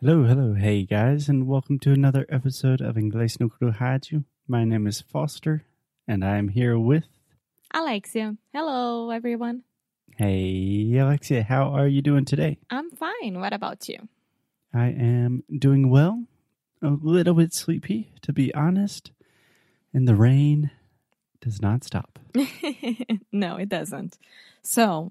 Hello, hello, hey guys, and welcome to another episode of Inglês no Rádio. My name is Foster, and I am here with. Alexia. Hello, everyone. Hey, Alexia, how are you doing today? I'm fine. What about you? I am doing well, a little bit sleepy, to be honest, and the rain does not stop. no, it doesn't. So,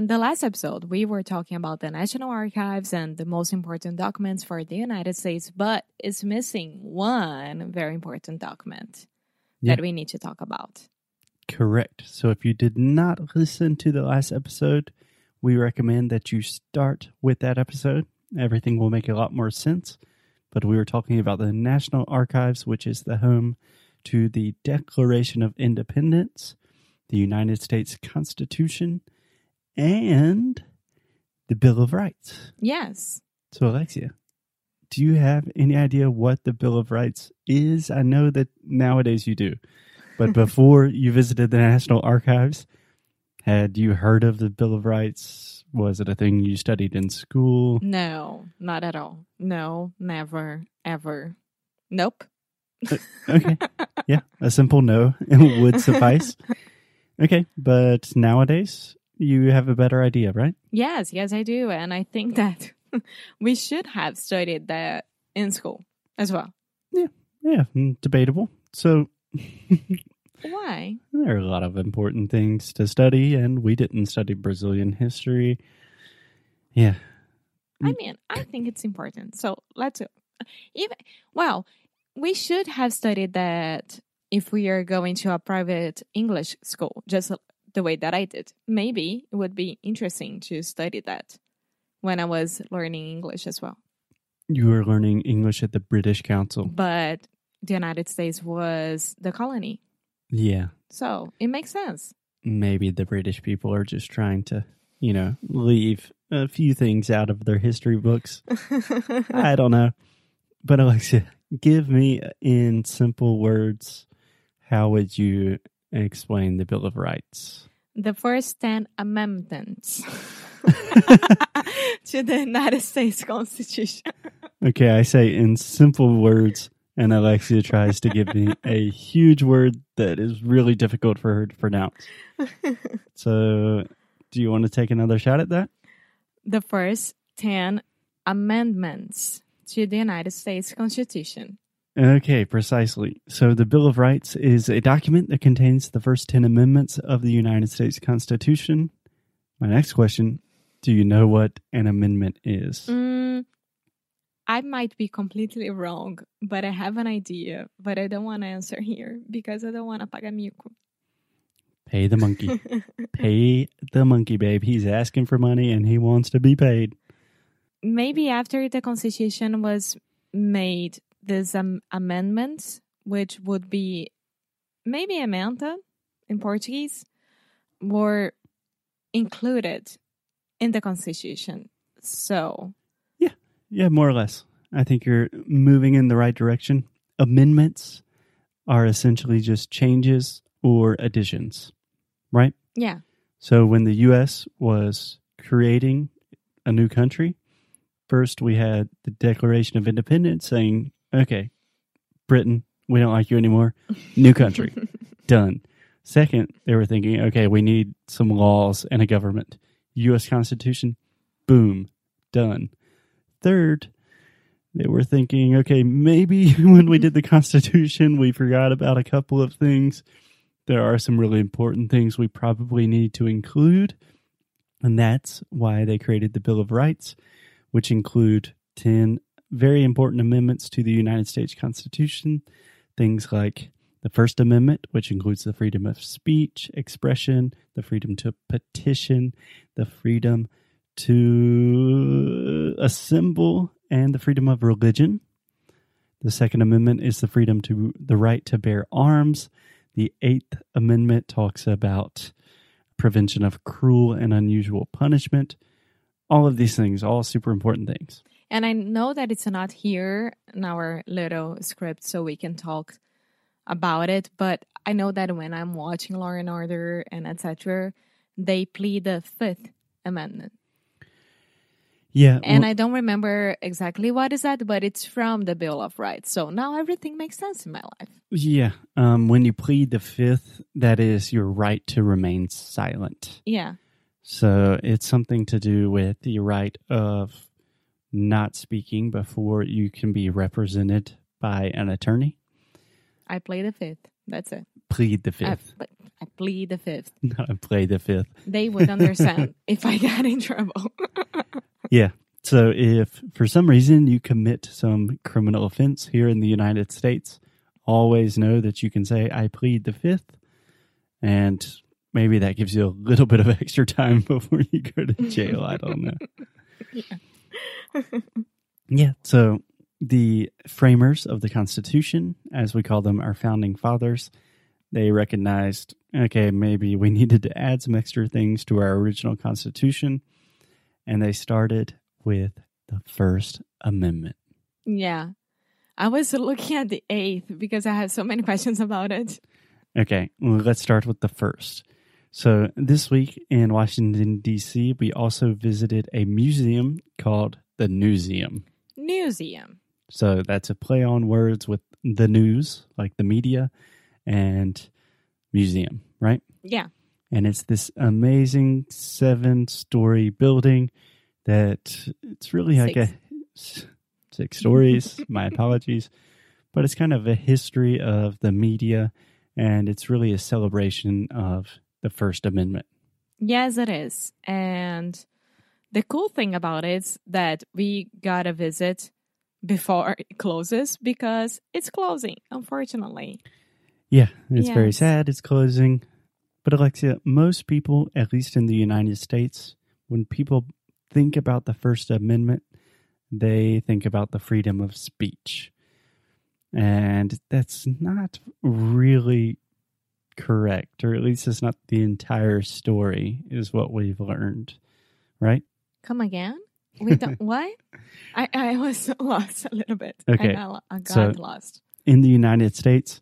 in the last episode, we were talking about the National Archives and the most important documents for the United States, but it's missing one very important document Yeah. that we need to talk about. Correct. So if you did not listen to the last episode, we recommend that you start with that episode. Everything will make a lot more sense. But we were talking about the National Archives, which is the home to the Declaration of Independence, the United States Constitution, and the Bill of Rights. Yes. So, Alexia, do you have any idea what the Bill of Rights is? I know that nowadays you do, but before you visited the National Archives, had you heard of the Bill of Rights? Was it a thing you studied in school? No, not at all. No, never, ever. Nope. Uh, okay. Yeah, a simple no would suffice. Okay, but nowadays you have a better idea, right? Yes, yes, I do. And I think that we should have studied that in school as well. Yeah, mm, debatable. So Why? There are a lot of important things to study, and we didn't study Brazilian history. Yeah. I mean, I think it's important. So let's even well, we should have studied that if we are going to a private English school, just the way that I did. Maybe it would be interesting to study that when I was learning English as well. You were learning English at the British Council. But the United States was the colony. Yeah. So it makes sense. Maybe the British people are just trying to, you know, leave a few things out of their history books. I don't know. But Alexia, give me in simple words, how would you explain the Bill of Rights? The first 10 amendments to the United States Constitution. Okay, I say in simple words, and Alexia tries to give me a huge word that is really difficult for her to pronounce. So, do you want to take another shot at that? the first 10 amendments to the United States Constitution. Okay, precisely. So, the Bill of Rights is a document that contains the first 10 amendments of the United States Constitution. My next question Do you know what an amendment is? Mm, I might be completely wrong, but I have an idea, but I don't want to answer here because I don't want to pagar mico. Pay the monkey. Pay the monkey, babe. He's asking for money and he wants to be paid. Maybe after the Constitution was made, these um, amendments, which would be maybe emenda in Portuguese, were included in the Constitution. So, yeah, Yeah, more or less. I think you're moving in the right direction. Amendments are essentially just changes or additions, right? yeah. So when the U.S. was creating a new country, first we had the Declaration of Independence saying, okay, Britain, we don't like you anymore. New country. Done. Second, they were thinking, okay, we need some laws and a government. U.S. Constitution, boom, done. Third, they were thinking, okay, maybe when we did the Constitution, we forgot about a couple of things. There are some really important things we probably need to include. And that's why they created the Bill of Rights, which include 10 very important amendments to the United States Constitution. Things like the First Amendment, which includes the freedom of speech, expression, the freedom to petition, the freedom to assemble, and the freedom of religion. The Second Amendment is the freedom to the right to bear arms. The Eighth Amendment talks about prevention of cruel and unusual punishment. All of these things, all super important things. And I know that it's not here in our little script, so we can talk about it. But I know that when I'm watching Law and Order and etc., they plead the Fifth Amendment. Yeah. And well, I don't remember exactly what is that, but it's from the Bill of Rights. So now everything makes sense in my life. yeah. Um, when you plead the fifth, that is your right to remain silent. Yeah. So it's something to do with the right of not speaking before you can be represented by an attorney. I play the fifth. That's it. Plead the I, fifth, but I plead the fifth. not play the fifth. They would understand if I got in trouble. Yeah. So if for some reason you commit some criminal offense here in the United States, always know that you can say, I plead the fifth. And maybe that gives you a little bit of extra time before you go to jail. I don't know. Yeah. So the framers of the Constitution, as we call them, our founding fathers, they recognized, okay, maybe we needed to add some extra things to our original Constitution. And they started with the First Amendment. yeah. I was looking at the eighth because I have so many questions about it. Okay, well, let's start with the first. So, this week in Washington, D.C., we also visited a museum called the Newseum. Museum. So, that's a play on words with the news, like the media, and museum, right? Yeah. And it's this amazing seven story building that it's really like a six stories. my apologies. But it's kind of a history of the media, and it's really a celebration of the First Amendment. Yes, it is. And the cool thing about it is that we got a visit before it closes because it's closing, unfortunately. Yeah, it's very sad. It's closing. But Alexia, most people, at least in the United States, when people think about the First Amendment, they think about the freedom of speech. And that's not really correct, or at least it's not the entire story, is what we've learned, right? Come again? We don't what? I, I was lost a little bit. Okay, I got, I got so- lost. in the United States,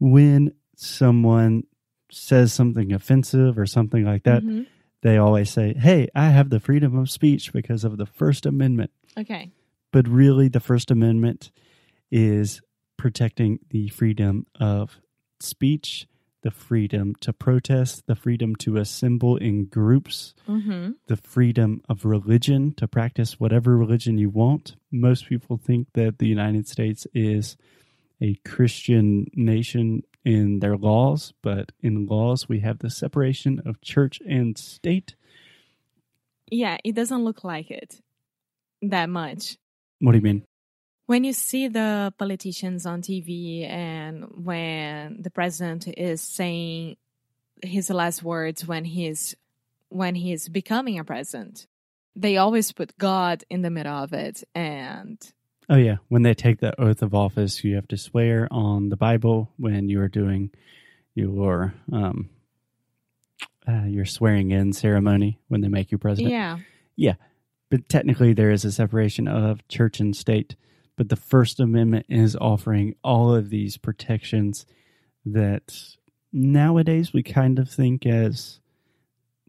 when someone says something offensive or something like that, Mhm. they always say, Hey, I have the freedom of speech because of the First Amendment. Okay. But really, the First Amendment is protecting the freedom of speech, the freedom to protest, the freedom to assemble in groups, Mm-hmm. the freedom of religion to practice whatever religion you want. Most people think that the United States is a Christian nation in their laws, but in laws we have the separation of church and state. Yeah, it doesn't look like it that much. What do you mean? When you see the politicians on TV and when the president is saying his last words when he's when he's becoming a president, they always put God in the middle of it and Oh yeah, when they take the oath of office, you have to swear on the Bible when you are doing your um uh, your swearing in ceremony when they make you president. yeah. Yeah. But technically there is a separation of church and state. But the First Amendment is offering all of these protections that nowadays we kind of think as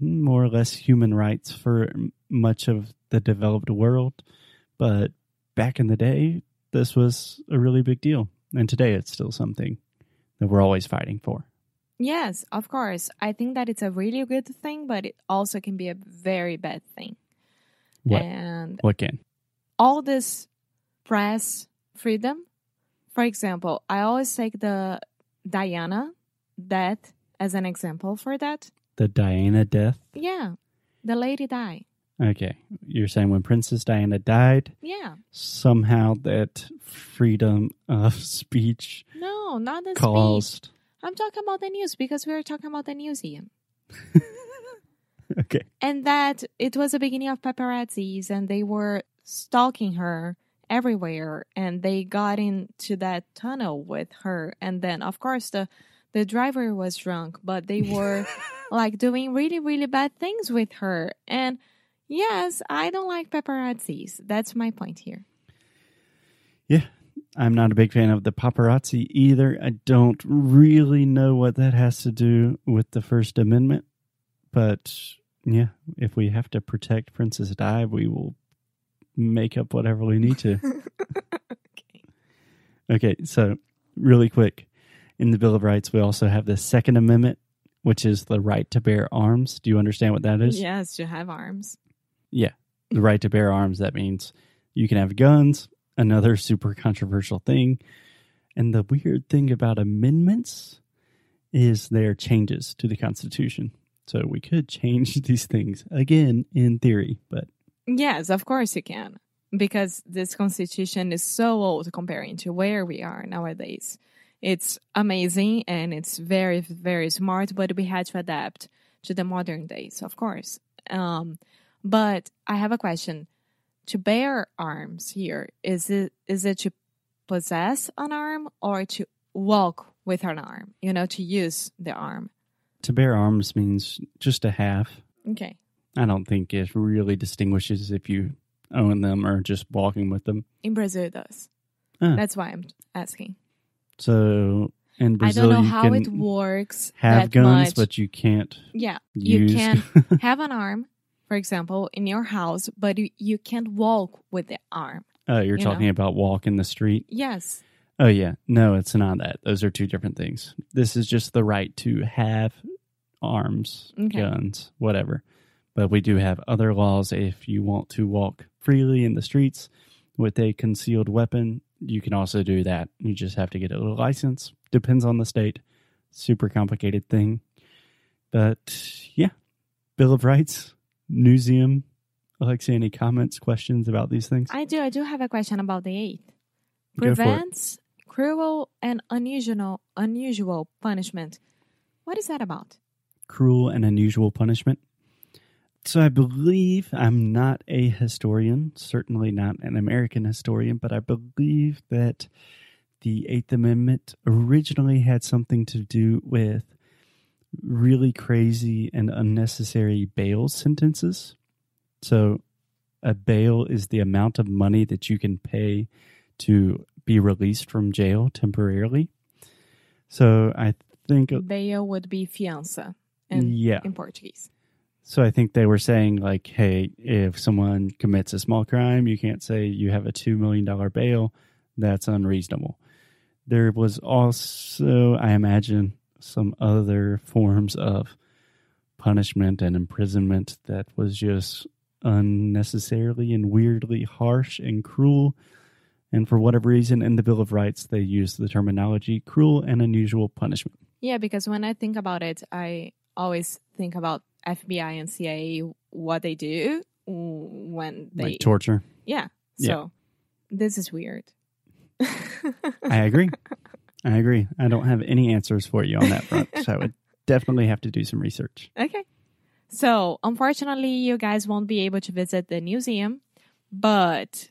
more or less human rights for much of the developed world. But back in the day, this was a really big deal. And today it's still something that we're always fighting for. Yes, of course. I think that it's a really good thing, but it also can be a very bad thing. What? And What can? all this press freedom. For example, I always take the Diana death as an example for that. The Diana death? Yeah, the lady died. Okay. You're saying when Princess Diana died, Yeah, somehow that freedom of speech no, not the speech. caused. I'm talking about the news because we were talking about the museum. Okay. And that it was the beginning of paparazzis and they were stalking her everywhere and they got into that tunnel with her and then of course the the driver was drunk but they were like doing really really bad things with her and yes i don't like paparazzis that's my point here Yeah. I'm not a big fan of the paparazzi either. I don't really know what that has to do with the First Amendment. But yeah, if we have to protect Princess Di, we will make up whatever we need to. okay. Okay, so really quick. In the Bill of Rights, we also have the Second Amendment, which is the right to bear arms. Do you understand what that is? Yes, to have arms. Yeah, the right to bear arms, that means you can have guns, another super controversial thing. And the weird thing about amendments is they're changes to the Constitution. So we could change these things again in theory, but Yes, of course you can. Because this constitution is so old comparing to where we are nowadays. It's amazing and it's very, very smart, but we had to adapt to the modern days, of course. Um, but I have a question. To bear arms here, is it is it to possess an arm or to walk with an arm? You know, to use the arm. to bear arms means just a half. Okay. I don't think it really distinguishes if you own them or just walking with them. In Brazil it does. Ah. That's why I'm asking. So in Brazil, I don't know how it works. have that guns, much. but you can't yeah, use. you can have an arm, for example, in your house, but you, you can't walk with the arm. oh, you're you talking know. about walking the street. Yes. Oh yeah, no, it's not that. Those are two different things. This is just the right to have arms, Okay. guns, whatever. But we do have other laws. If you want to walk freely in the streets with a concealed weapon, you can also do that. You just have to get a little license. Depends on the state. Super complicated thing. But yeah, Bill of Rights, Museum. Alexia, any comments, questions about these things? I do. I do have a question about the eighth. Go for it. Prevents cruel and unusual unusual punishment. What is that about? cruel and unusual punishment. So I believe I'm not a historian, certainly not an American historian, but I believe that the Eighth Amendment originally had something to do with really crazy and unnecessary bail sentences. So a bail is the amount of money that you can pay to be released from jail temporarily. So I think Bail would be fiança in, yeah. in Portuguese. So I think they were saying like, hey, if someone commits a small crime, you can't say you have a two million dollar bail. That's unreasonable. There was also, I imagine, some other forms of punishment and imprisonment that was just unnecessarily and weirdly harsh and cruel. And for whatever reason, in the Bill of Rights, they used the terminology cruel and unusual punishment. Yeah, because when I think about it, I always think about FBI and CIA, what they do when they. like torture. yeah. Yeah. So this is weird. I agree. I agree. I don't have any answers for you on that front. So I would definitely have to do some research. Okay. So, unfortunately, you guys won't be able to visit the museum, but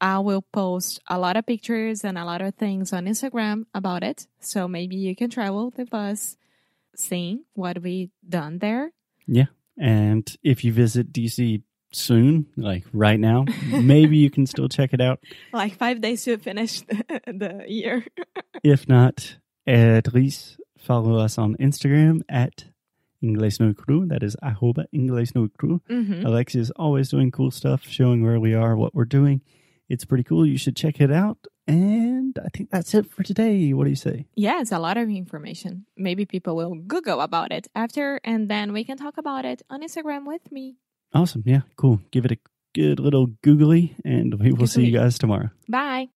I will post a lot of pictures and a lot of things on Instagram about it. So, maybe you can travel with us seeing what we done there. And if you visit DC soon, like right now, maybe you can still check it out. Like five days to finish the, the year. If not, at least follow us on Instagram at Inglés no Crew. That is arroba Inglés no Cru. hmm Alexia is always doing cool stuff, showing where we are, what we're doing. It's pretty cool. You should check it out. And I think that's it for today. What do you say? Yeah, it's a lot of information. Maybe people will Google about it after, and then we can talk about it on Instagram with me. Awesome. Yeah, cool. Give it a good little googly, and we will see you guys tomorrow. Bye.